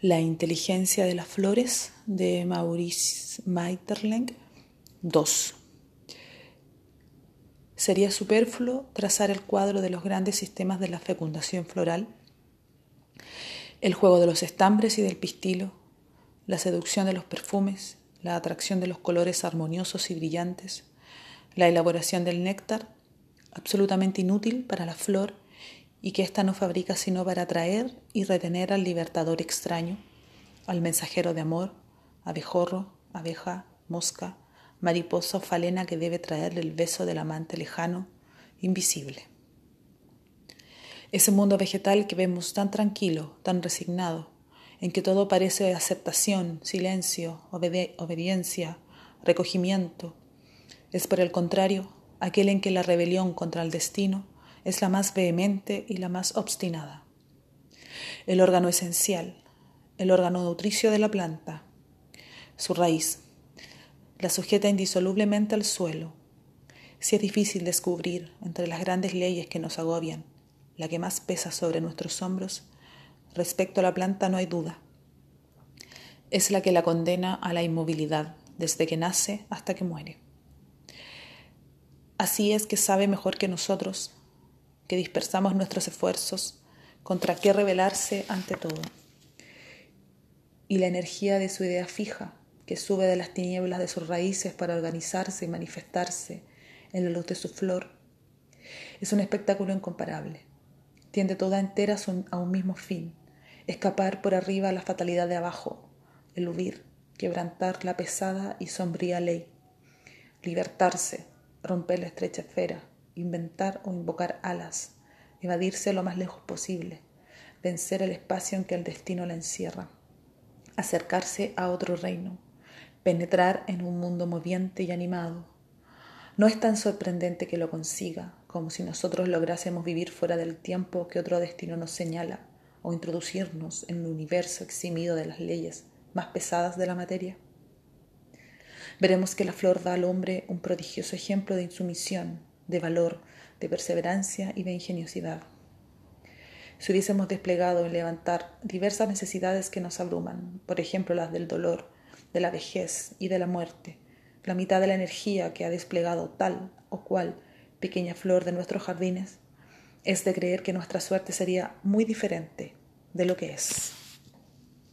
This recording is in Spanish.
La inteligencia de las flores de Maurice Maeterlinck 2. Sería superfluo trazar el cuadro de los grandes sistemas de la fecundación floral, el juego de los estambres y del pistilo, la seducción de los perfumes, la atracción de los colores armoniosos y brillantes, la elaboración del néctar, absolutamente inútil para la flor y que ésta no fabrica sino para atraer y retener al libertador extraño, al mensajero de amor, abejorro, abeja, mosca, mariposa o falena que debe traerle el beso del amante lejano, invisible. Ese mundo vegetal que vemos tan tranquilo, tan resignado, en que todo parece aceptación, silencio, obediencia, recogimiento, es por el contrario aquel en que la rebelión contra el destino es la más vehemente y la más obstinada. El órgano esencial, el órgano nutricio de la planta, su raíz, la sujeta indisolublemente al suelo. Si es difícil descubrir entre las grandes leyes que nos agobian la que más pesa sobre nuestros hombros, respecto a la planta no hay duda. Es la que la condena a la inmovilidad desde que nace hasta que muere. Así es que sabe mejor que nosotros que dispersamos nuestros esfuerzos, contra qué rebelarse ante todo. Y la energía de su idea fija, que sube de las tinieblas de sus raíces para organizarse y manifestarse en la luz de su flor, es un espectáculo incomparable. Tiende toda entera a un mismo fin, escapar por arriba a la fatalidad de abajo, eludir, quebrantar la pesada y sombría ley, libertarse, romper la estrecha esfera, inventar o invocar alas, evadirse lo más lejos posible, vencer el espacio en que el destino la encierra, acercarse a otro reino, penetrar en un mundo moviente y animado. No es tan sorprendente que lo consiga como si nosotros lográsemos vivir fuera del tiempo que otro destino nos señala o introducirnos en un universo eximido de las leyes más pesadas de la materia. Veremos que la flor da al hombre un prodigioso ejemplo de insumisión, de valor, de perseverancia y de ingeniosidad. Si hubiésemos desplegado en levantar diversas necesidades que nos abruman, por ejemplo las del dolor, de la vejez y de la muerte, la mitad de la energía que ha desplegado tal o cual pequeña flor de nuestros jardines, es de creer que nuestra suerte sería muy diferente de lo que es.